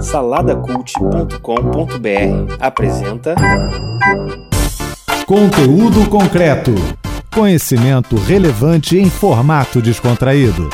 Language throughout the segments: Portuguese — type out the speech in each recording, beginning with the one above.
Saladacult.com.br apresenta Conteúdo concreto. Conhecimento relevante em formato descontraído.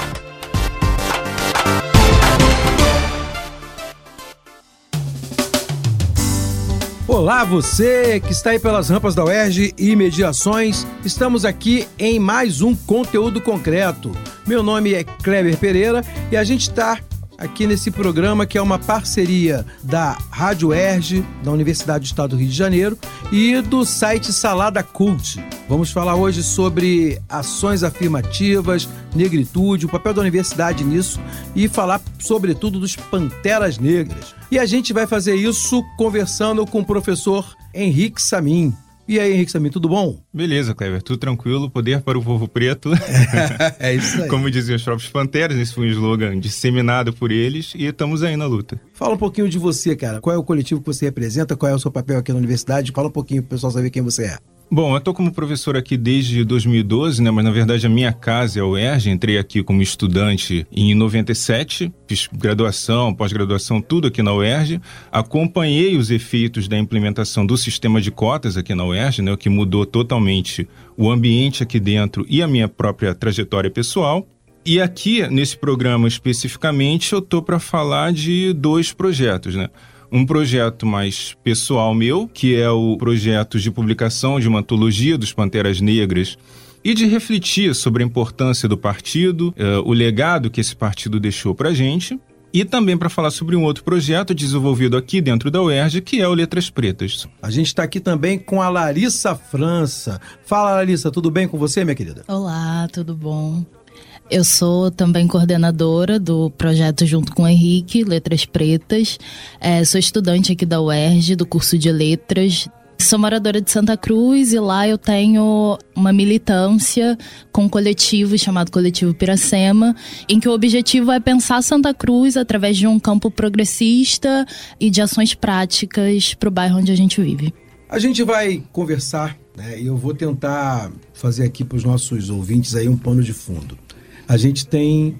Olá, você que está aí pelas rampas da UERJ e mediações. Estamos aqui em mais um conteúdo concreto. Meu nome é Kleber Pereira e a gente está aqui nesse programa que é uma parceria da Rádio Erge, da Universidade do Estado do Rio de Janeiro e do site Salada Cult. Vamos falar hoje sobre ações afirmativas, negritude, o papel da universidade nisso e falar sobretudo dos Panteras Negras. E a gente vai fazer isso conversando com o professor Henrique Samin. E aí, Henrique Samin, tudo bom? Beleza, Clever, tudo tranquilo. Poder para o povo preto. é isso aí. Como diziam os próprios Panteras, esse foi um slogan disseminado por eles e estamos aí na luta. Fala um pouquinho de você, cara. Qual é o coletivo que você representa? Qual é o seu papel aqui na universidade? Fala um pouquinho para o pessoal saber quem você é. Bom, eu estou como professor aqui desde 2012, né? Mas na verdade a minha casa é o UERJ. Entrei aqui como estudante em 97, fiz graduação, pós-graduação, tudo aqui na UERJ. Acompanhei os efeitos da implementação do sistema de cotas aqui na UERJ, né? O que mudou totalmente o ambiente aqui dentro e a minha própria trajetória pessoal. E aqui, nesse programa especificamente, eu tô para falar de dois projetos, né? Um projeto mais pessoal meu, que é o projeto de publicação de uma antologia dos Panteras Negras e de refletir sobre a importância do partido, uh, o legado que esse partido deixou para gente. E também para falar sobre um outro projeto desenvolvido aqui dentro da UERJ, que é o Letras Pretas. A gente está aqui também com a Larissa França. Fala, Larissa, tudo bem com você, minha querida? Olá, tudo bom? Eu sou também coordenadora do projeto junto com o Henrique, Letras Pretas. É, sou estudante aqui da UERJ, do curso de Letras. Sou moradora de Santa Cruz e lá eu tenho uma militância com um coletivo chamado Coletivo Piracema, em que o objetivo é pensar Santa Cruz através de um campo progressista e de ações práticas para o bairro onde a gente vive. A gente vai conversar né, e eu vou tentar fazer aqui para os nossos ouvintes aí um pano de fundo a gente tem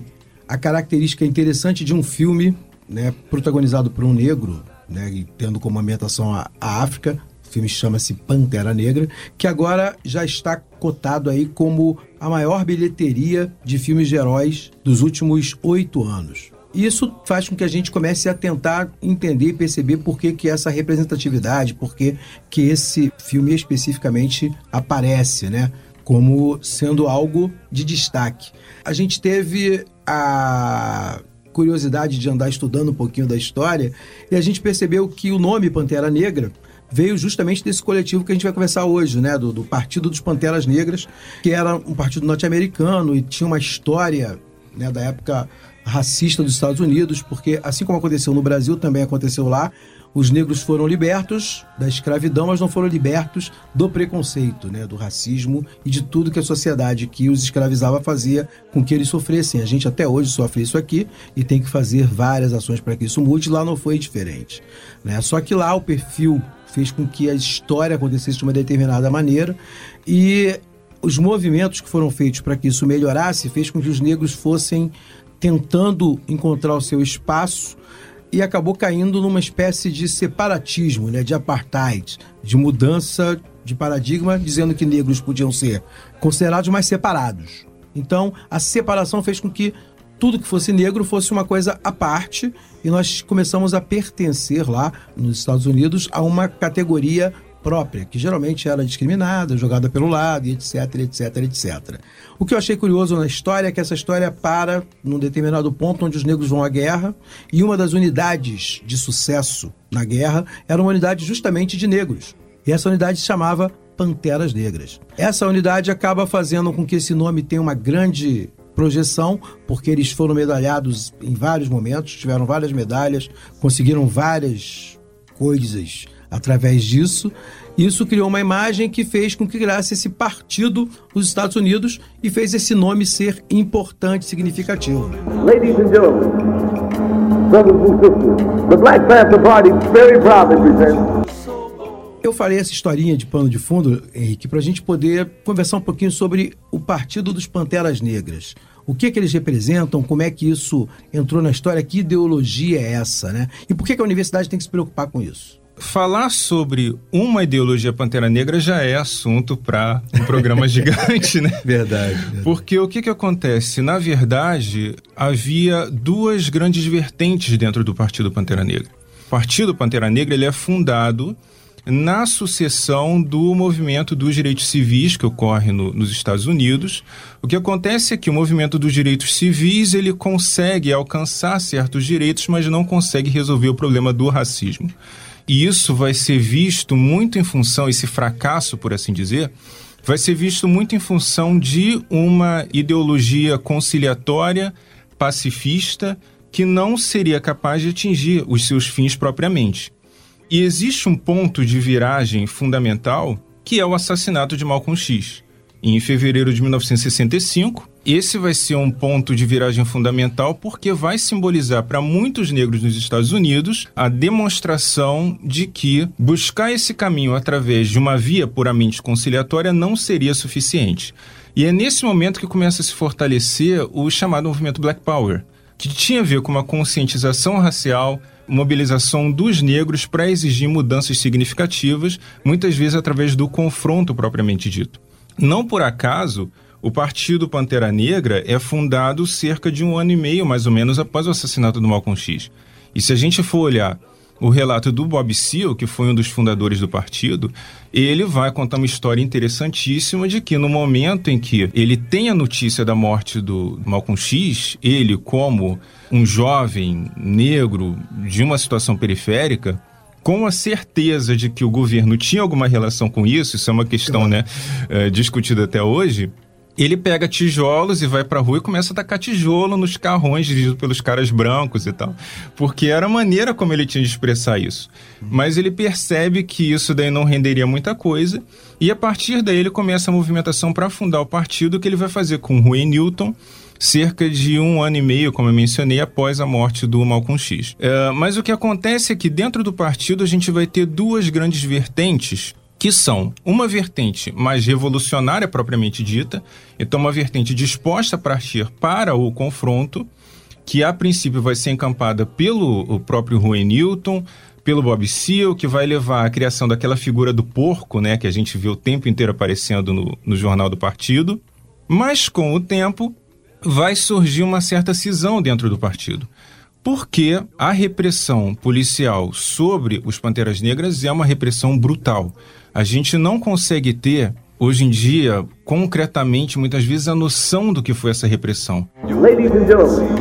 a característica interessante de um filme né, protagonizado por um negro, né, e tendo como ambientação a, a África. O filme chama-se Pantera Negra, que agora já está cotado aí como a maior bilheteria de filmes de heróis dos últimos oito anos. Isso faz com que a gente comece a tentar entender e perceber por que, que essa representatividade, por que, que esse filme especificamente aparece, né? Como sendo algo de destaque. A gente teve a curiosidade de andar estudando um pouquinho da história e a gente percebeu que o nome Pantera Negra veio justamente desse coletivo que a gente vai conversar hoje, né? Do, do Partido dos Panteras Negras, que era um partido norte-americano e tinha uma história né, da época racista dos Estados Unidos, porque assim como aconteceu no Brasil, também aconteceu lá. Os negros foram libertos da escravidão, mas não foram libertos do preconceito, né, do racismo e de tudo que a sociedade que os escravizava fazia com que eles sofressem. A gente até hoje sofre isso aqui e tem que fazer várias ações para que isso mude. Lá não foi diferente. Né? Só que lá o perfil fez com que a história acontecesse de uma determinada maneira e os movimentos que foram feitos para que isso melhorasse fez com que os negros fossem tentando encontrar o seu espaço e acabou caindo numa espécie de separatismo, né, de apartheid, de mudança de paradigma, dizendo que negros podiam ser considerados mais separados. Então, a separação fez com que tudo que fosse negro fosse uma coisa à parte e nós começamos a pertencer lá nos Estados Unidos a uma categoria própria, que geralmente era discriminada, jogada pelo lado, etc, etc, etc. O que eu achei curioso na história é que essa história para num determinado ponto onde os negros vão à guerra e uma das unidades de sucesso na guerra era uma unidade justamente de negros. E essa unidade se chamava Panteras Negras. Essa unidade acaba fazendo com que esse nome tenha uma grande projeção, porque eles foram medalhados em vários momentos, tiveram várias medalhas, conseguiram várias coisas através disso. Isso criou uma imagem que fez com que criasse esse partido os Estados Unidos e fez esse nome ser importante, significativo. Ladies and gentlemen, brothers and sisters, the Black Panther Party very proudly presents eu falei essa historinha de pano de fundo, Henrique, para a gente poder conversar um pouquinho sobre o Partido dos Panteras Negras. O que, que eles representam? Como é que isso entrou na história? Que ideologia é essa, né? E por que, que a universidade tem que se preocupar com isso? Falar sobre uma ideologia Pantera Negra já é assunto para um programa gigante, né? Verdade, verdade. Porque o que, que acontece? Na verdade, havia duas grandes vertentes dentro do Partido Pantera Negra. O Partido Pantera Negra ele é fundado na sucessão do movimento dos direitos civis que ocorre no, nos Estados Unidos. O que acontece é que o movimento dos direitos civis ele consegue alcançar certos direitos, mas não consegue resolver o problema do racismo. E isso vai ser visto muito em função, esse fracasso, por assim dizer, vai ser visto muito em função de uma ideologia conciliatória, pacifista, que não seria capaz de atingir os seus fins propriamente. E existe um ponto de viragem fundamental que é o assassinato de Malcolm X. Em fevereiro de 1965, esse vai ser um ponto de viragem fundamental porque vai simbolizar para muitos negros nos Estados Unidos a demonstração de que buscar esse caminho através de uma via puramente conciliatória não seria suficiente. E é nesse momento que começa a se fortalecer o chamado movimento Black Power, que tinha a ver com uma conscientização racial, mobilização dos negros para exigir mudanças significativas, muitas vezes através do confronto propriamente dito. Não por acaso, o Partido Pantera Negra é fundado cerca de um ano e meio, mais ou menos, após o assassinato do Malcolm X. E se a gente for olhar o relato do Bob Seale, que foi um dos fundadores do partido, ele vai contar uma história interessantíssima de que no momento em que ele tem a notícia da morte do Malcolm X, ele como um jovem negro de uma situação periférica, com a certeza de que o governo tinha alguma relação com isso, isso é uma questão né, é, discutida até hoje, ele pega tijolos e vai pra rua e começa a tacar tijolo nos carrões dirigidos pelos caras brancos e tal. Porque era a maneira como ele tinha de expressar isso. Mas ele percebe que isso daí não renderia muita coisa. E a partir daí ele começa a movimentação para fundar o partido que ele vai fazer com Rui Newton cerca de um ano e meio, como eu mencionei, após a morte do Malcolm X. É, mas o que acontece é que dentro do partido a gente vai ter duas grandes vertentes que são uma vertente mais revolucionária propriamente dita, então uma vertente disposta a partir para o confronto, que a princípio vai ser encampada pelo próprio Rui Newton, pelo Bob Seale, que vai levar à criação daquela figura do porco, né, que a gente vê o tempo inteiro aparecendo no, no jornal do partido. Mas com o tempo vai surgir uma certa cisão dentro do partido. Porque a repressão policial sobre os Panteras Negras é uma repressão brutal a gente não consegue ter, hoje em dia, concretamente, muitas vezes, a noção do que foi essa repressão. Ladies and gentlemen,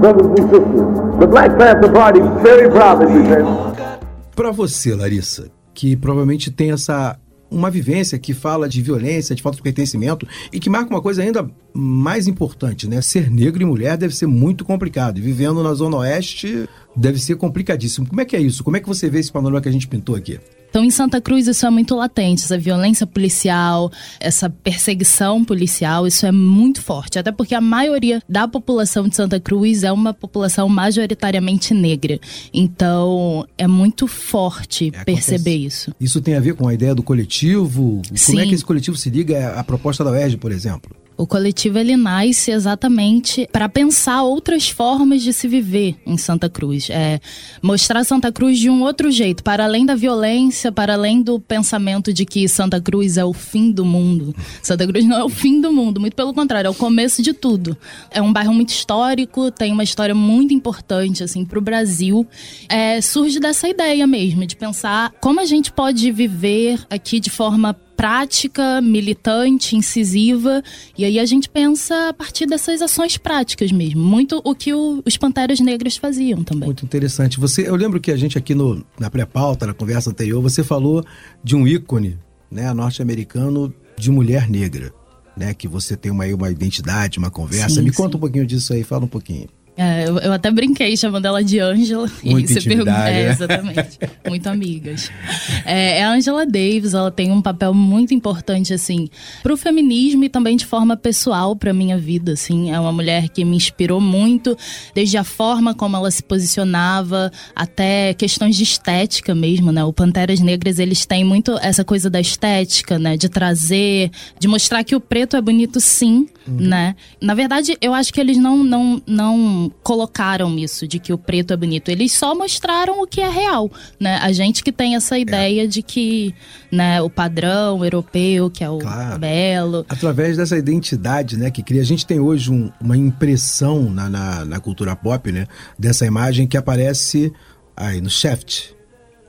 brothers and sisters, the Black Panther Party very proudly presents. Para você, Larissa, que provavelmente tem essa uma vivência que fala de violência, de falta de pertencimento e que marca uma coisa ainda mais importante, né? Ser negro e mulher deve ser muito complicado. E vivendo na Zona Oeste deve ser complicadíssimo. Como é que é isso? Como é que você vê esse panorama que a gente pintou aqui? Então, em Santa Cruz, isso é muito latente, essa violência policial, essa perseguição policial, isso é muito forte. Até porque a maioria da população de Santa Cruz é uma população majoritariamente negra. Então, é muito forte é, perceber isso. Isso tem a ver com a ideia do coletivo? Sim. Como é que esse coletivo se liga à proposta da UERJ, por exemplo? O coletivo ele nasce exatamente para pensar outras formas de se viver em Santa Cruz, é mostrar Santa Cruz de um outro jeito, para além da violência, para além do pensamento de que Santa Cruz é o fim do mundo. Santa Cruz não é o fim do mundo, muito pelo contrário, é o começo de tudo. É um bairro muito histórico, tem uma história muito importante assim para o Brasil. É, surge dessa ideia mesmo de pensar como a gente pode viver aqui de forma prática, militante, incisiva. E aí a gente pensa a partir dessas ações práticas mesmo. Muito o que o, os Panteras Negras faziam também. Muito interessante. Você, eu lembro que a gente aqui no, na pré-pauta, na conversa anterior, você falou de um ícone né, norte-americano de mulher negra. Né, que você tem uma, uma identidade, uma conversa. Sim, Me sim. conta um pouquinho disso aí, fala um pouquinho. É, eu, eu, até brinquei chamando ela de Ângela. Muito e pergunta, é, né? exatamente. muito amigas. É, é a Angela Davis, ela tem um papel muito importante, assim, pro feminismo e também de forma pessoal pra minha vida, assim. É uma mulher que me inspirou muito, desde a forma como ela se posicionava, até questões de estética mesmo, né? O Panteras Negras, eles têm muito essa coisa da estética, né? De trazer, de mostrar que o preto é bonito sim, uhum. né? Na verdade, eu acho que eles não, não, não colocaram isso de que o preto é bonito. Eles só mostraram o que é real, né? A gente que tem essa ideia é. de que, né, o padrão europeu, que é o claro. belo. Através dessa identidade, né, que cria. A gente tem hoje um, uma impressão na, na, na cultura pop, né, dessa imagem que aparece aí no Shaft,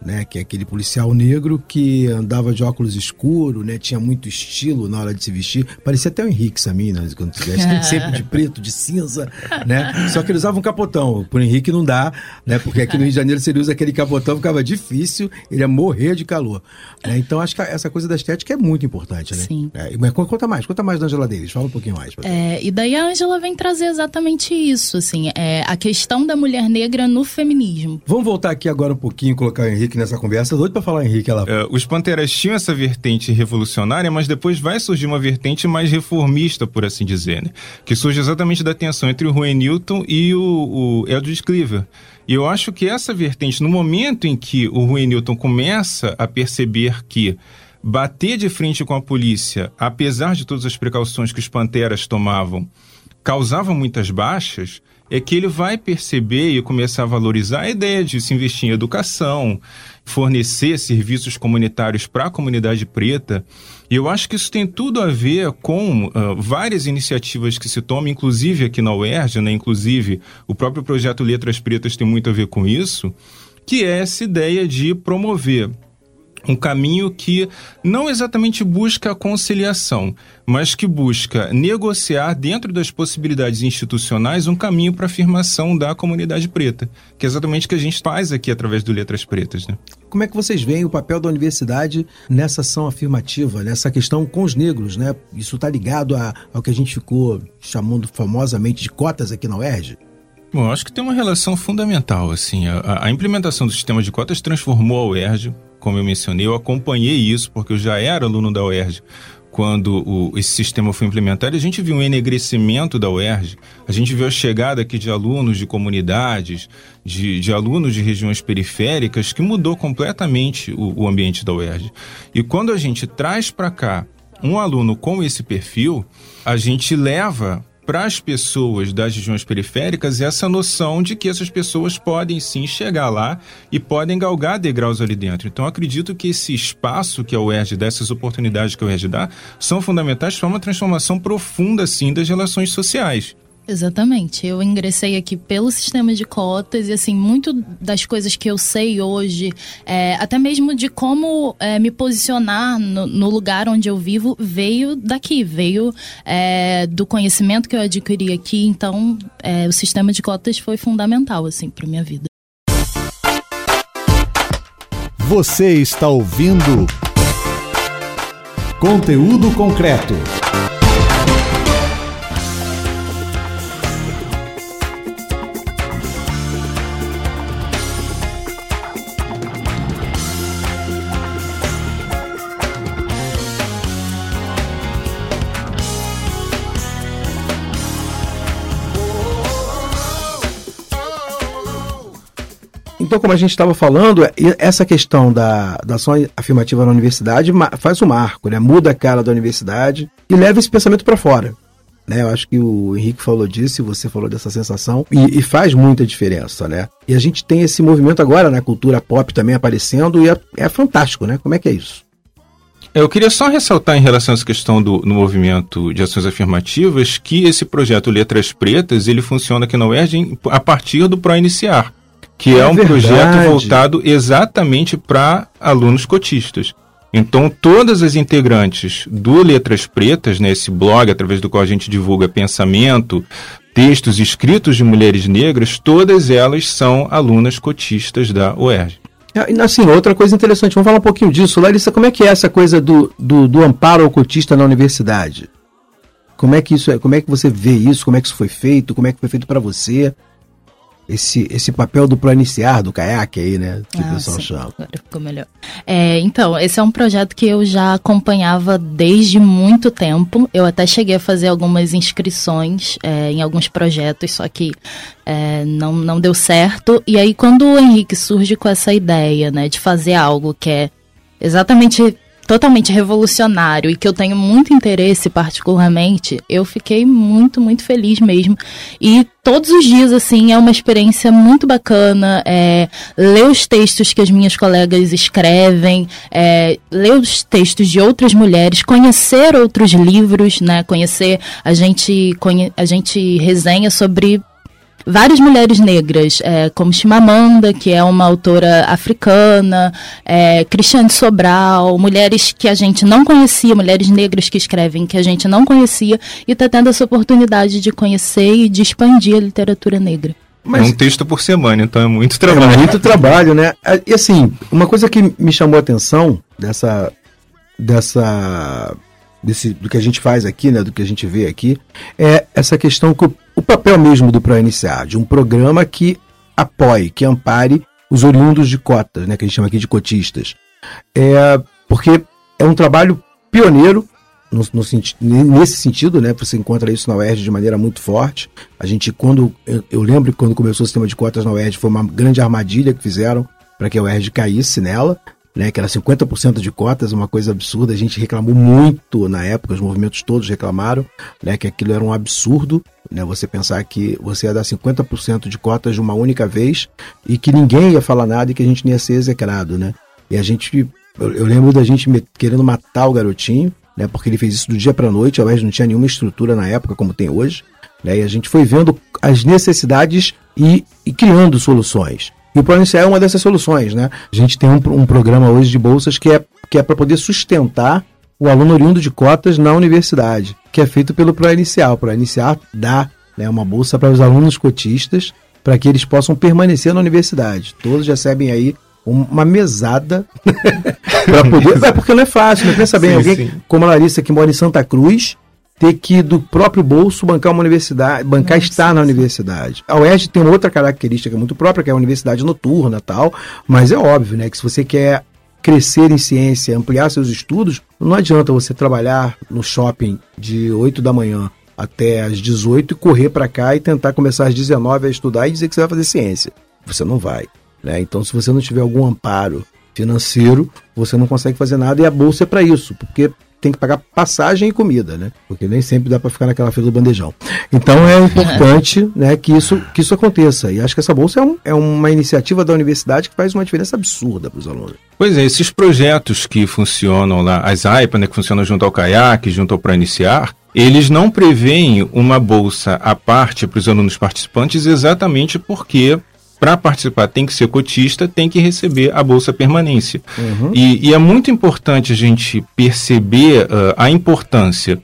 né, que é aquele policial negro que andava de óculos escuros, né, tinha muito estilo na hora de se vestir. Parecia até o Henrique Samir, né, quando se veste, sempre de preto, de cinza, né? Só que ele usava um capotão. Por Henrique não dá, né, porque aqui no Rio de Janeiro se ele usa aquele capotão, ficava difícil, ele ia morrer de calor. Né? Então acho que essa coisa da estética é muito importante, né? Sim. É, mas conta mais, conta mais da Angela Davis, fala um pouquinho mais. É, e daí a Angela vem trazer exatamente isso, assim, é, a questão da mulher negra no feminismo. Vamos voltar aqui agora um pouquinho, colocar o Henrique Henrique nessa conversa. Doido para falar Henrique. É, os Panteras tinham essa vertente revolucionária, mas depois vai surgir uma vertente mais reformista, por assim dizer, né? Que surge exatamente da tensão entre o Rui Newton e o, o Eldridge Cleaver. E eu acho que essa vertente, no momento em que o Rui Newton começa a perceber que bater de frente com a polícia, apesar de todas as precauções que os Panteras tomavam, causava muitas baixas, é que ele vai perceber e começar a valorizar a ideia de se investir em educação, fornecer serviços comunitários para a comunidade preta. E eu acho que isso tem tudo a ver com uh, várias iniciativas que se tomam, inclusive aqui na UERJ, né? inclusive o próprio projeto Letras Pretas tem muito a ver com isso, que é essa ideia de promover um caminho que não exatamente busca a conciliação, mas que busca negociar dentro das possibilidades institucionais um caminho para a afirmação da comunidade preta, que é exatamente o que a gente faz aqui através do Letras Pretas. Né? Como é que vocês veem o papel da universidade nessa ação afirmativa, nessa questão com os negros? Né? Isso está ligado a, ao que a gente ficou chamando famosamente de cotas aqui na UERJ? Bom, acho que tem uma relação fundamental. Assim, a, a implementação do sistema de cotas transformou a UERJ como eu mencionei, eu acompanhei isso porque eu já era aluno da UERJ quando o, esse sistema foi implementado, a gente viu um enegrecimento da UERJ, a gente viu a chegada aqui de alunos de comunidades, de, de alunos de regiões periféricas, que mudou completamente o, o ambiente da UERJ. E quando a gente traz para cá um aluno com esse perfil, a gente leva para as pessoas das regiões periféricas essa noção de que essas pessoas podem sim chegar lá e podem galgar degraus ali dentro. Então, acredito que esse espaço que a UERJ dá, essas oportunidades que a UERJ dá, são fundamentais para uma transformação profunda, sim, das relações sociais. Exatamente. Eu ingressei aqui pelo sistema de cotas e, assim, muito das coisas que eu sei hoje, é, até mesmo de como é, me posicionar no, no, lugar onde eu vivo, veio daqui, veio é, do conhecimento que eu adquiri aqui. Então, é, o sistema de cotas foi fundamental, assim, para minha vida. Você está ouvindo. Conteúdo concreto. Então, como a gente estava falando, é, essa questão da, da ação afirmativa na universidade faz um marco, né? muda a cara da universidade e leva esse pensamento para fora. Né? Eu acho que o Henrique falou disso, você falou dessa sensação, e, e, faz muita diferença, né? E a gente tem esse movimento agora na cultura pop também aparecendo, e é, é fantástico, né? Como é que é isso? Eu queria só ressaltar em relação a essa questão do movimento de ações afirmativas que esse projeto Letras Pretas ele funciona aqui na UERJ a partir do Pro Iniciar que é, é um verdade. projeto voltado exatamente para alunos cotistas. Então, todas as integrantes do Letras Pretas, nesse né, blog através do qual a gente divulga pensamento, textos escritos de mulheres negras, todas elas são alunas cotistas da UERJ. É, assim, outra coisa interessante, vamos falar um pouquinho disso. Larissa, como é que é essa coisa do, do, do amparo ao cotista na universidade? Como é que isso é? Como é que você vê isso? Como é que isso foi feito? Como é que foi feito para você? Esse, esse papel do planiciar, do caiaque aí, né? Que Ah, o pessoal sim. chama. Agora ficou melhor. É, então, esse é um projeto que eu já acompanhava desde muito tempo. Eu até cheguei a fazer algumas inscrições é, em alguns projetos, só que é, não, não deu certo. E aí, quando o Henrique surge com essa ideia, né, de fazer algo que é exatamente totalmente revolucionário e que eu tenho muito interesse particularmente, eu fiquei muito, muito feliz mesmo. E todos os dias, assim, é uma experiência muito bacana. É, ler os textos que as minhas colegas escrevem, é, ler os textos de outras mulheres, conhecer outros livros, né? Conhecer, a gente, a gente resenha sobre várias mulheres negras, é, como Chimamanda, que é uma autora africana, é, Cristiane Sobral, mulheres que a gente não conhecia, mulheres negras que escrevem que a gente não conhecia, e está tendo essa oportunidade de conhecer e de expandir a literatura negra. É um texto por semana, então é muito É trabalho. muito trabalho, né? É, E assim, uma coisa que me chamou a atenção dessa. dessa. Desse, do que a gente faz aqui, né? Do que a gente vê aqui, é essa questão que o, o papel mesmo do ProNCA, de um programa que apoie, que ampare os oriundos de cotas, né? Que a gente chama aqui de cotistas. É, porque é um trabalho pioneiro no, no nesse sentido, né? Você encontra isso na UERJ de maneira muito forte. A gente, quando. Eu, eu lembro que quando começou o sistema de cotas na UERJ, foi uma grande armadilha que fizeram para que a UERJ caísse nela, né? Que era 50% de cotas, uma coisa absurda. A gente reclamou muito na época, os movimentos todos reclamaram, né? Que aquilo era um absurdo, né? Você pensar que você ia dar 50% de cotas de uma única vez e que ninguém ia falar nada e que a gente ia ser execrado, né? E a gente. Eu, eu lembro da gente querendo matar o garotinho, né? Porque ele fez isso do dia para noite, ao não tinha nenhuma estrutura na época como tem hoje, né? E a gente foi vendo as necessidades e, e criando soluções. E o Plano Inicial é uma dessas soluções, né? A gente tem um, um programa hoje de bolsas que é, que é para poder sustentar o aluno oriundo de cotas na universidade, que é feito pelo Proinicial. O Proinicial dá né, uma bolsa para os alunos cotistas para que eles possam permanecer na universidade. Todos recebem aí um- uma mesada para poder. É porque não é fácil, né? Pensa bem, alguém sim. como a Larissa que mora em Santa Cruz ter que do próprio bolso bancar uma universidade, bancar estar na universidade. A UERJ tem uma outra característica muito própria, que é a universidade noturna e tal, mas é óbvio, né, que se você quer crescer em ciência, ampliar seus estudos, não adianta você trabalhar no shopping de 8 da manhã até às 18 e correr para cá e tentar começar às 19 a estudar e dizer que você vai fazer ciência. Você não vai. Né? Então, se você não tiver algum amparo financeiro, você não consegue fazer nada e a bolsa é para isso, porque tem que pagar passagem e comida, né? Porque nem sempre dá para ficar naquela fila do bandejão. Então é importante, né, que isso que isso aconteça. E acho que essa bolsa é, um- é uma iniciativa da universidade que faz uma diferença absurda para os alunos. Pois é, esses projetos que funcionam lá, as AIPA, né, que funcionam junto ao CAIAC, junto ao Para Iniciar, eles não preveem uma bolsa à parte para os alunos participantes exatamente porque para participar tem que ser cotista, tem que receber a bolsa permanência. E, e é muito importante a gente perceber ah, a importância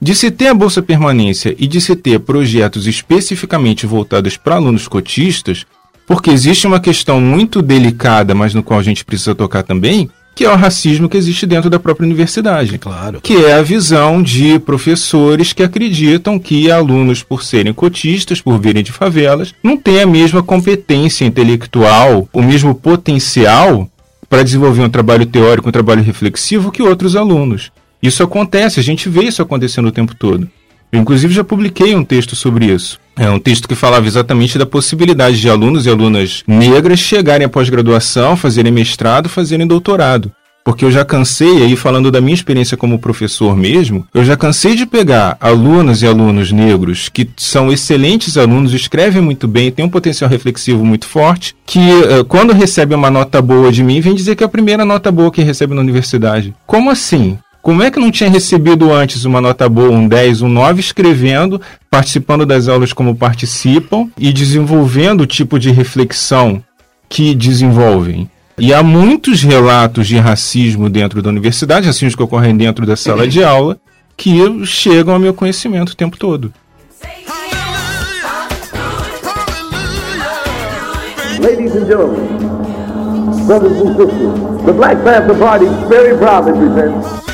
de se ter a bolsa permanência e de se ter projetos especificamente voltados para alunos cotistas, porque existe uma questão muito delicada, mas no qual a gente precisa tocar também, que é o racismo que existe dentro da própria universidade. Claro. Que é a visão de professores que acreditam que alunos, por serem cotistas, por virem de favelas, não têm a mesma competência intelectual, o mesmo potencial para desenvolver um trabalho teórico, um trabalho reflexivo que outros alunos. Isso acontece, a gente vê isso acontecendo o tempo todo. Eu, inclusive, já publiquei um texto sobre isso. É um texto que falava exatamente da possibilidade de alunos e alunas negras chegarem à pós-graduação, fazerem mestrado, fazerem doutorado. Porque eu já cansei, aí falando da minha experiência como professor mesmo, eu já cansei de pegar alunas e alunos negros que são excelentes alunos, escrevem muito bem, têm um potencial reflexivo muito forte, que eh, quando recebem uma nota boa de mim, vem dizer que é a primeira nota boa que recebe na universidade. Como assim? Como é que não tinha recebido antes uma nota boa, um 10, um 9, escrevendo, participando das aulas como participam e desenvolvendo o tipo de reflexão que desenvolvem? E há muitos relatos de racismo dentro da universidade, racismos que ocorrem dentro da sala de aula, que chegam ao meu conhecimento o tempo todo. Ladies and gentlemen, brothers and sisters, the Black Panther Party very proudly presents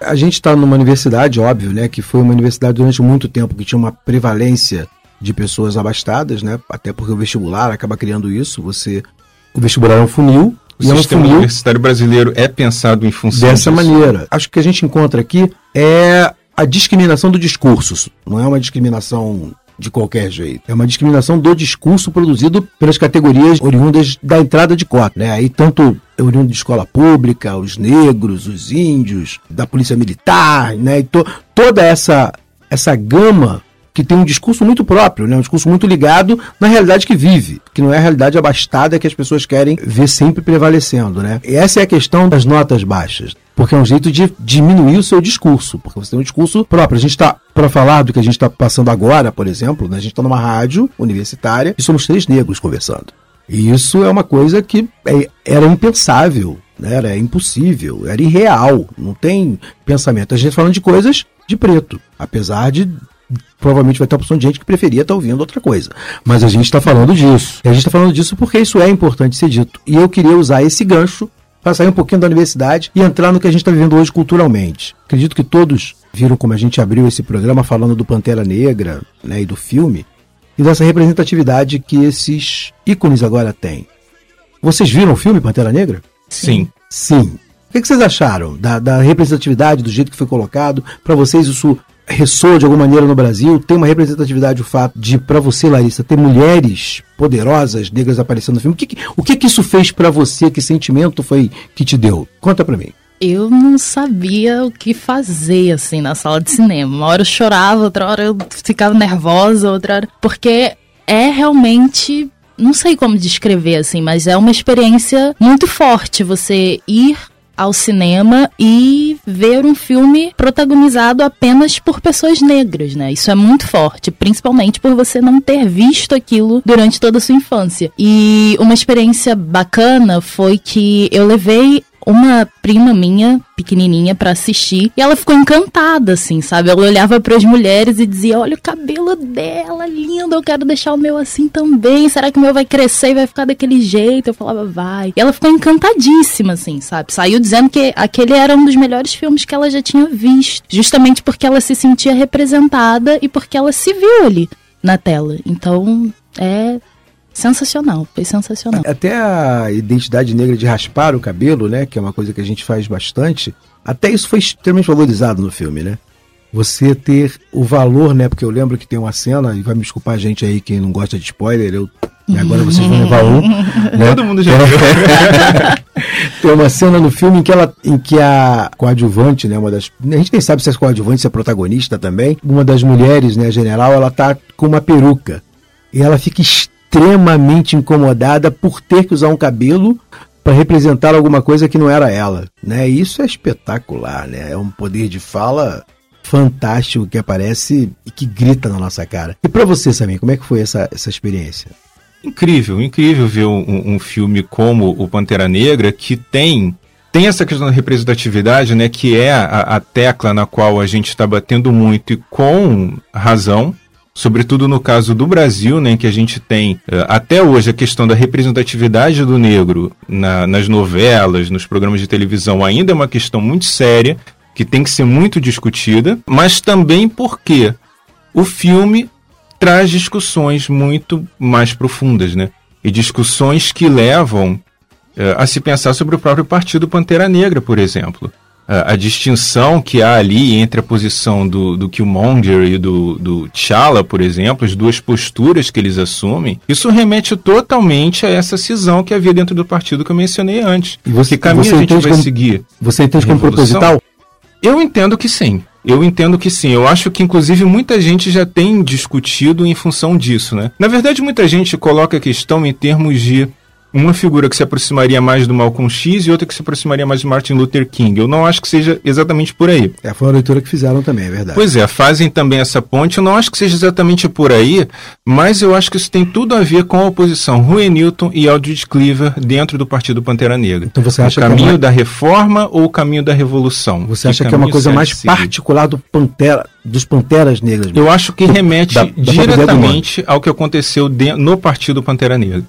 A gente está numa universidade, óbvio, né, que foi uma universidade durante muito tempo que tinha uma prevalência de pessoas abastadas, né? Até porque o vestibular acaba criando isso. Você, o vestibular é um funil. O e é um funil universitário brasileiro é pensado em função dessa disso. maneira. Acho que o que a gente encontra aqui é a discriminação do discurso. Não é uma discriminação de qualquer jeito. É uma discriminação do discurso produzido pelas categorias oriundas da entrada de cota, né? Aí tanto oriundo de escola pública, os negros, os índios, da polícia militar, né? E to toda essa essa gama que tem um discurso muito próprio, né? um discurso muito ligado na realidade que vive, que não é a realidade abastada que as pessoas querem ver sempre prevalecendo. Né? E essa é a questão das notas baixas, porque é um jeito de diminuir o seu discurso, porque você tem um discurso próprio. A gente está, para falar do que a gente está passando agora, por exemplo, né? a gente está numa rádio universitária e somos três negros conversando. E isso é uma coisa que é, era impensável, né? era impossível, era irreal, não tem pensamento. A gente tá falando de coisas de preto, apesar de provavelmente vai ter a opção de gente que preferia estar ouvindo outra coisa. Mas a gente está falando disso. E a gente está falando disso porque isso é importante ser dito. E eu queria usar esse gancho para sair um pouquinho da universidade e entrar no que a gente está vivendo hoje culturalmente. Acredito que todos viram como a gente abriu esse programa falando do Pantera Negra né, e do filme e dessa representatividade que esses ícones agora têm. Vocês viram o filme Pantera Negra? Sim. Sim. O que, que vocês acharam da, da representatividade, do jeito que foi colocado? Para vocês isso ressoa de alguma maneira no Brasil? Tem uma representatividade o fato de, para você, Larissa, ter mulheres poderosas, negras aparecendo no filme? O que, o que, que isso fez para você? Que sentimento foi que te deu? Conta para mim. Eu não sabia o que fazer, assim, na sala de cinema. Uma hora eu chorava, outra hora eu ficava nervosa, outra hora. Porque é realmente. Não sei como descrever, assim, mas é uma experiência muito forte você ir ao cinema e ver um filme protagonizado apenas por pessoas negras, né? Isso é muito forte, principalmente por você não ter visto aquilo durante toda a sua infância. E uma experiência bacana foi que eu levei uma prima minha, pequenininha, para assistir, e ela ficou encantada, assim, sabe? Ela olhava para as mulheres e dizia: Olha o cabelo dela, lindo, eu quero deixar o meu assim também. Será que o meu vai crescer e vai ficar daquele jeito? Eu falava: Vai. E ela ficou encantadíssima, assim, sabe? Saiu dizendo que aquele era um dos melhores filmes que ela já tinha visto, justamente porque ela se sentia representada e porque ela se viu ali na tela. Então, é Sensacional, foi sensacional. Até a identidade negra de raspar o cabelo, né? Que é uma coisa que a gente faz bastante. Até isso foi extremamente valorizado no filme, né? Você ter o valor, né? Porque eu lembro que tem uma cena, e vai me desculpar a gente aí quem não gosta de spoiler, eu e agora vocês vão levar um. Né? Todo mundo já viu. Tem uma cena no filme em que ela, em que a coadjuvante, né, uma das, a gente nem sabe se é coadjuvante, se é protagonista também, uma das mulheres, né, general, ela tá com uma peruca e ela fica extremamente incomodada por ter que usar um cabelo para representar alguma coisa que não era ela, né? Isso é espetacular, né? É um poder de fala fantástico que aparece e que grita na nossa cara. E para você, Samir, como é que foi essa, essa experiência? Incrível, incrível ver um, um filme como o Pantera Negra que tem tem essa questão da representatividade, né, que é a, a tecla na qual a gente está batendo muito e com razão, sobretudo no caso do Brasil, né, que a gente tem uh, até hoje a questão da representatividade do negro na, nas novelas, nos programas de televisão, ainda é uma questão muito séria, que tem que ser muito discutida, mas também porque o filme traz discussões muito mais profundas, né? E discussões que levam uh, a se pensar sobre o próprio partido Pantera Negra, por exemplo a, distinção que há ali entre a posição do, do Killmonger e do, do T'Challa, por exemplo, as duas posturas que eles assumem, isso remete totalmente a essa cisão que havia dentro do partido que eu mencionei antes. E você, que caminho você a gente vai como, seguir? Você entende como proposital? Eu entendo que sim. Eu entendo que sim. Eu acho que, inclusive, muita gente já tem discutido em função disso, né? Na verdade, muita gente coloca a questão em termos de uma figura que se aproximaria mais do Malcolm X e outra que se aproximaria mais de Martin Luther King. Eu não acho que seja exatamente por aí. É, foi uma leitura que fizeram também, é verdade. Pois é, fazem também essa ponte. Eu não acho que seja exatamente por aí, mas eu acho que isso tem tudo a ver com a oposição Huey Newton e Aldrich Cleaver dentro do Partido Pantera Negra. Então você acha o caminho que é uma... da reforma ou o caminho da revolução? Você acha que, que é uma coisa mais particular do Pantera, dos Panteras Negras? Mesmo? Eu acho que remete da, da diretamente ao que aconteceu de, no Partido Pantera Negra.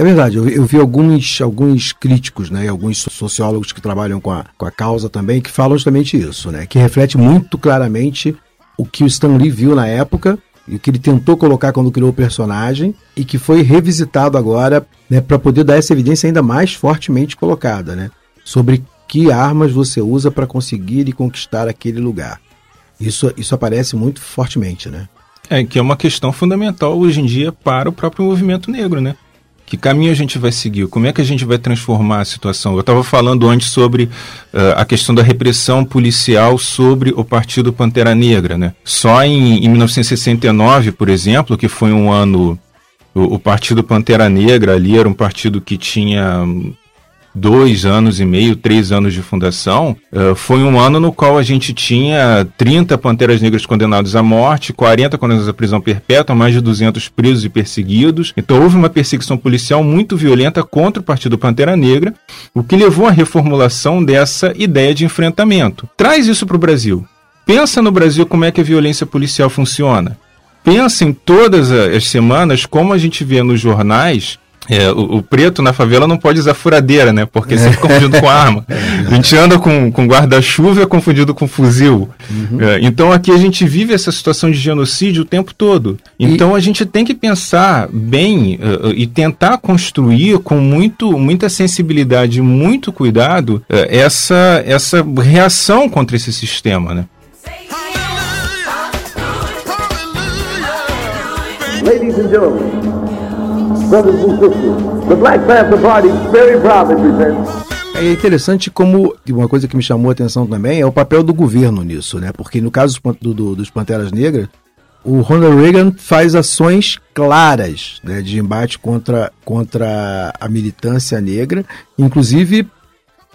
É verdade, eu, eu, vi alguns, alguns críticos, né, alguns sociólogos que trabalham com a, com a causa também, que falam justamente isso, né, que reflete muito claramente o que o Stan Lee viu na época e o que ele tentou colocar quando criou o personagem e que foi revisitado agora né, para poder dar essa evidência ainda mais fortemente colocada, né? Sobre que armas você usa para conseguir e conquistar aquele lugar. Isso, isso aparece muito fortemente, né? É, que é uma questão fundamental hoje em dia para o próprio movimento negro, né? Que caminho a gente vai seguir? Como é que a gente vai transformar a situação? Eu estava falando antes sobre uh, a questão da repressão policial sobre o Partido Pantera Negra, né? Só em, em 1969, por exemplo, que foi um ano o, o, Partido Pantera Negra ali era um partido que tinha dois anos e meio, três anos de fundação, uh, foi um ano no qual a gente tinha 30 Panteras Negras condenados à morte, 40 condenados à prisão perpétua, mais de 200 presos e perseguidos. Então houve uma perseguição policial muito violenta contra o Partido Pantera Negra, o que levou à reformulação dessa ideia de enfrentamento. Traz isso para o Brasil. Pensa no Brasil como é que a violência policial funciona. Pensa em todas as semanas como a gente vê nos jornais é, o, o, preto na favela não pode usar furadeira, né? Porque é. sempre confundido com arma. a gente anda com, com guarda-chuva é confundido com fuzil. Uhum. É, então aqui a gente vive essa situação de genocídio o tempo todo. Então e... a gente tem que pensar bem uh, e tentar construir com muito, muita sensibilidade, muito cuidado, uh, essa, essa reação contra esse sistema, né? Ladies and gentlemen brothers and sisters, the Black Panther Party very proudly presents. É interessante como uma coisa que me chamou a atenção também é o papel do governo nisso, né? Porque no caso do, do, dos Panteras Negras, o Ronald Reagan faz ações claras né, de embate contra, contra a militância negra, inclusive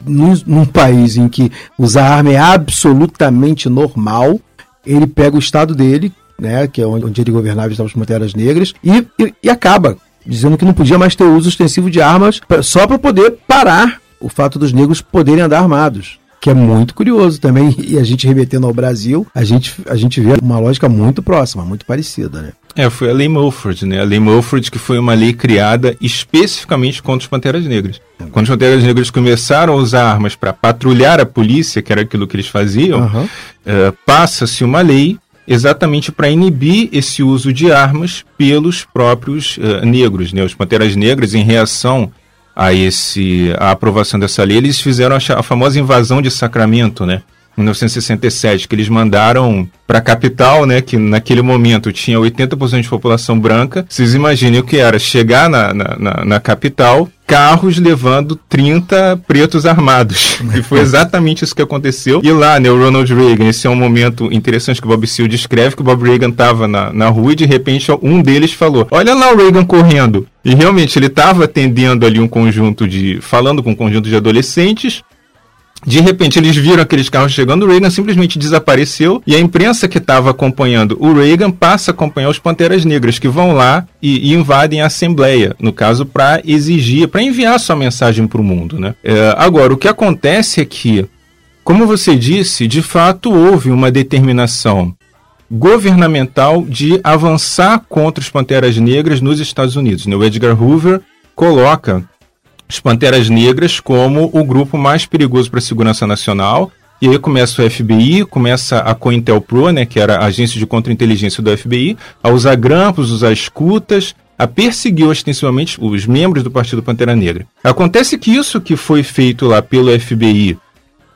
num, num país em que usar arma é absolutamente normal, ele pega o estado dele, né, que é onde, ele governava as Panteras Negras, e, e, e acaba dizendo que não podia mais ter uso extensivo de armas só para poder parar o fato dos negros poderem andar armados que é muito curioso também. E a gente remetendo ao Brasil, a gente, a gente vê uma lógica muito próxima, muito parecida, né? É, foi a Lei Mulford, né? A Lei Mulford que foi uma lei criada especificamente contra os Panteras Negras. Quando os Panteras Negras começaram a usar armas para patrulhar a polícia, que era aquilo que eles faziam, uhum. uh, passa-se uma lei exatamente para inibir esse uso de armas pelos próprios uh, negros, né? Os Panteras Negras, em reação a esse a aprovação dessa lei, eles fizeram a, a famosa invasão de Sacramento, né? 1967, que eles mandaram para a capital, né, que naquele momento tinha 80% de população branca. Vocês imaginem o que era chegar na, na, na, na capital, carros levando 30 pretos armados. E foi exatamente isso que aconteceu. E lá, né, o Ronald Reagan, esse é um momento interessante que o Bob Seale descreve, que o Bob Reagan estava na, na rua e de repente um deles falou, olha lá o Reagan correndo. E realmente ele estava atendendo ali um conjunto de, falando com um conjunto de adolescentes, de repente, eles viram aqueles carros chegando, o Reagan simplesmente desapareceu e a imprensa que estava acompanhando o Reagan passa a acompanhar os Panteras Negras, que vão lá e, e invadem a Assembleia, no caso, para exigir, para enviar sua mensagem para o mundo. Né? É, agora, o que acontece é que, como você disse, de fato houve uma determinação governamental de avançar contra os Panteras Negras nos Estados Unidos. Né? O Edgar Hoover coloca as Panteras Negras como o grupo mais perigoso para a segurança nacional. E aí começa o FBI, começa a COINTELPRO, né, que era a agência de contra-inteligência do FBI, a usar grampos, usar escutas, a perseguir ostensivamente os membros do Partido Pantera Negra. Acontece que isso que foi feito lá pelo FBI,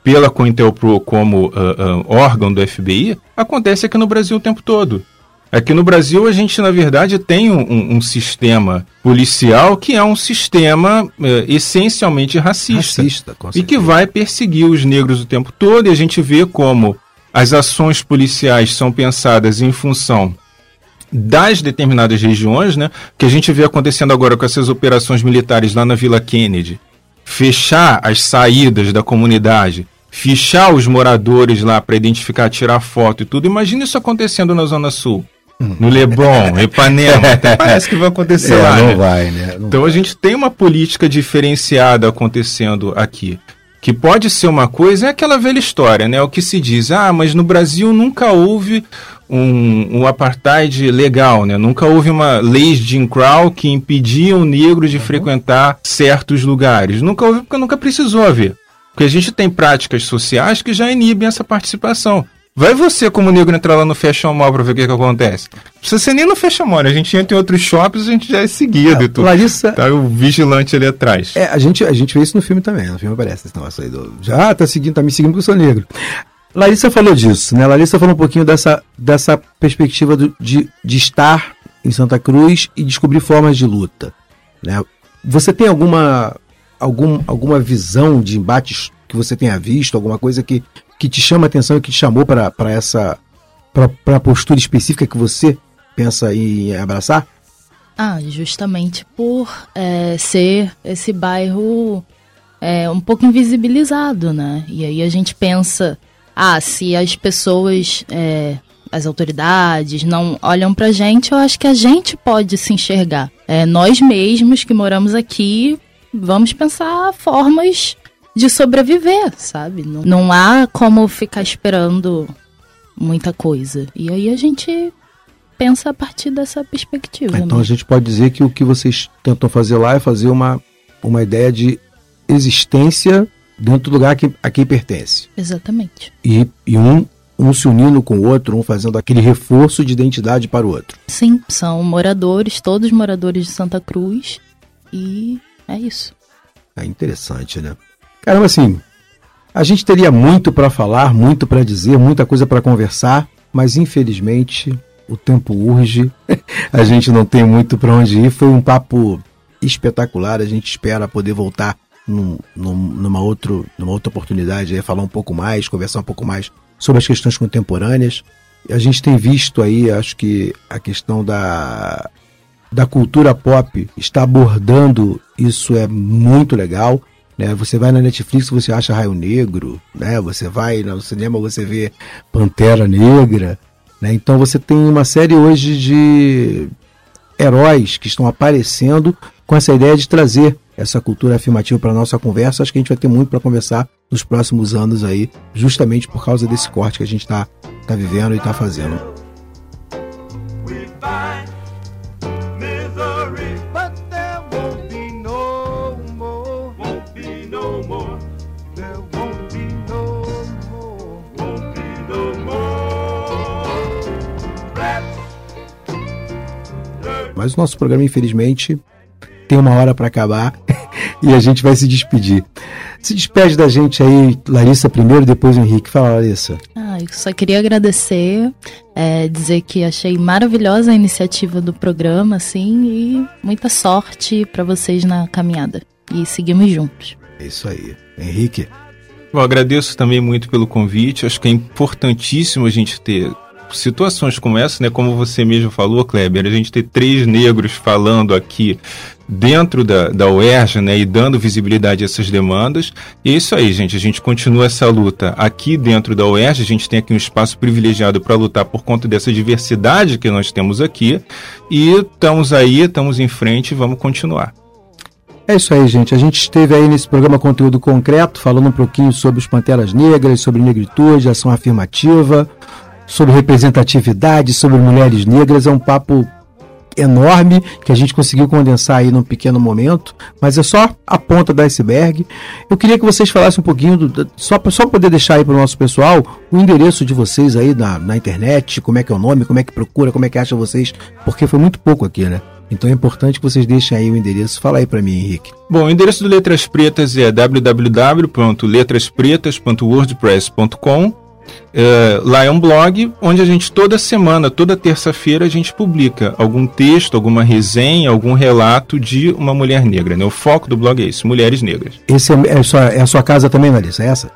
pela COINTELPRO como uh, uh, órgão do FBI, acontece aqui no Brasil o tempo todo. Aqui no Brasil, a gente, na verdade, tem um, um sistema policial que é um sistema eh, essencialmente racista. Racista, E que vai perseguir os negros o tempo todo, e a gente vê como as ações policiais são pensadas em função das determinadas regiões, né? Que a gente vê acontecendo agora com essas operações militares lá na Vila Kennedy. Fechar as saídas da comunidade, fichar os moradores lá para identificar, tirar foto e tudo. Imagina isso acontecendo na Zona Sul no Leblon, Ipanema, até parece que vai acontecer é, lá. Não né? vai, né? Não então vai. a gente tem uma política diferenciada acontecendo aqui. Que pode ser uma coisa, é aquela velha história, né? O que se diz, ah, mas no Brasil nunca houve um, um apartheid legal, né? Nunca houve uma lei de Jim Crow que impedia o negro de uhum. frequentar certos lugares. Nunca houve porque nunca precisou haver. Porque a gente tem práticas sociais que já inibem essa participação. Vai você, como negro, entrar lá no Fashion Mall pra ver o que, que acontece. Não precisa ser nem no Fashion Mall, né? A gente entra em outros shoppings, a gente já é seguido É, e tudo. Larissa- Tá o vigilante ali atrás. É, a gente, a gente vê isso no filme também. No filme aparece esse negócio aí do. Já tá seguindo, tá me seguindo porque eu sou negro. Larissa falou disso, né? Larissa falou um pouquinho dessa, dessa perspectiva do- de, de estar em Santa Cruz e descobrir formas de luta. Né? Você tem alguma, algum, alguma visão de embates que você tenha visto, alguma coisa que, que te chama a atenção e que te chamou para essa para postura específica que você pensa em abraçar? Ah, justamente por é, ser esse bairro é, um pouco invisibilizado, né? E aí a gente pensa, ah, se as pessoas, é, as autoridades não olham pra gente, eu acho que a gente pode se enxergar. É, nós mesmos que moramos aqui, vamos pensar formas de sobreviver, sabe? Não, não há como ficar esperando muita coisa. E aí a gente pensa a partir dessa perspectiva. Então a mesmo. gente pode dizer que o que vocês tentam fazer lá é fazer uma, uma ideia de existência dentro do lugar que, a quem pertence. Exatamente. E, e um, um se unindo com o outro, um fazendo aquele reforço de identidade para o outro. Sim, são moradores, todos moradores de Santa Cruz. E é isso. É interessante, né? Caramba, assim, a gente teria muito para falar, muito para dizer, muita coisa para conversar, mas infelizmente o tempo urge. a gente não tem muito para onde ir. Foi um papo espetacular. A gente espera poder voltar num- num- numa, outro, numa outra oportunidade, aí, falar um pouco mais, conversar um pouco mais sobre as questões contemporâneas. A gente tem visto aí, acho que a questão da, da cultura pop está abordando isso é muito legal. Né? Você vai na Netflix, você acha Raio Negro, né? Você vai no cinema, você vê Pantera Negra, né? Então você tem uma série hoje de heróis que estão aparecendo com essa ideia de trazer essa cultura afirmativa para nossa conversa. Acho que a gente vai ter muito para conversar nos próximos anos aí, justamente por causa desse corte que a gente está tá vivendo e está fazendo. Nosso programa, infelizmente, tem uma hora para acabar e a gente vai se despedir. Se despede da gente aí, Larissa primeiro, depois o Henrique. Fala, Larissa. Ah, eu só queria agradecer, é, dizer que achei maravilhosa a iniciativa do programa, assim, e muita sorte para vocês na caminhada. E seguimos juntos. É isso aí. Henrique. Bom, agradeço também muito pelo convite. Acho que é importantíssimo a gente ter situações como essa, né? Como você mesmo falou, Kleber, a gente ter três negros falando aqui dentro da, da UERJ, né? E dando visibilidade a essas demandas. E é isso aí, gente. A gente continua essa luta aqui dentro da UERJ. A gente tem aqui um espaço privilegiado para lutar por conta dessa diversidade que nós temos aqui. E estamos aí, estamos em frente e vamos continuar. É isso aí, gente. A gente esteve aí nesse programa Conteúdo Concreto, falando um pouquinho sobre os Panteras Negras, sobre negritude, ação afirmativa, sobre representatividade, sobre mulheres negras. É um papo enorme que a gente conseguiu condensar aí num pequeno momento, mas é só a ponta do iceberg. Eu queria que vocês falassem um pouquinho, do, só para só poder deixar aí para o nosso pessoal o endereço de vocês aí na, na internet, como é que é o nome, como é que procura, como é que acha vocês, porque foi muito pouco aqui, né? Então é importante que vocês deixem aí o endereço. Fala aí para mim, Henrique. Bom, o endereço do Letras Pretas é www.letraspretas.wordpress.com. É, lá é um blog onde a gente toda semana, toda terça-feira, a gente publica algum texto, alguma resenha, algum relato de uma mulher negra. Né? O foco do blog é isso, mulheres negras. Esse é, é, a sua, é a sua casa também, Larissa? É essa?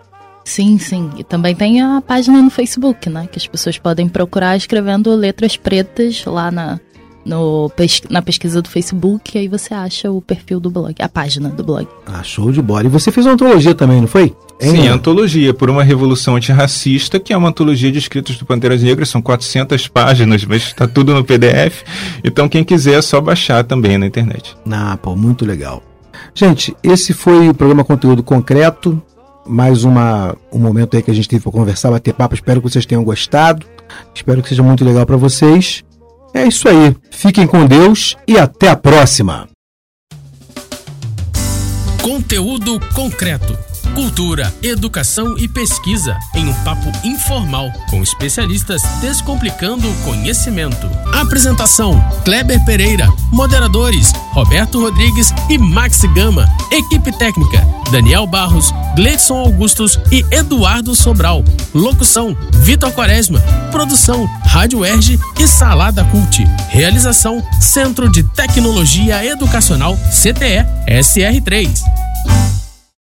Sim, sim. E também tem a página no Facebook, né? Que as pessoas podem procurar escrevendo letras pretas lá na, no, pes- na pesquisa do Facebook. E aí você acha o perfil do blog, a página do blog. Ah, show de bola. E você fez uma antologia também, não foi? Hein, Sim? Antologia por uma Revolução Antirracista, que é uma antologia de escritos do Panteras Negras, são 400 páginas, mas está tudo no PDF. Então, quem quiser é só baixar também na internet. Ah, pô, muito legal. Gente, esse foi o programa Conteúdo Concreto. Mais uma, um momento aí que a gente teve para conversar, bater papo. Espero que vocês tenham gostado. Espero que seja muito legal para vocês. É isso aí. Fiquem com Deus e até a próxima. Conteúdo concreto. Cultura, educação e pesquisa em um papo informal com especialistas descomplicando o conhecimento. Apresentação: Kleber Pereira. Moderadores: Roberto Rodrigues e Max Gama. Equipe técnica: Daniel Barros, Gleidson Augustos e Eduardo Sobral. Locução: Vitor Quaresma. Produção: Rádio Erge e Salada Cult. Realização: Centro de Tecnologia Educacional CTE SR3.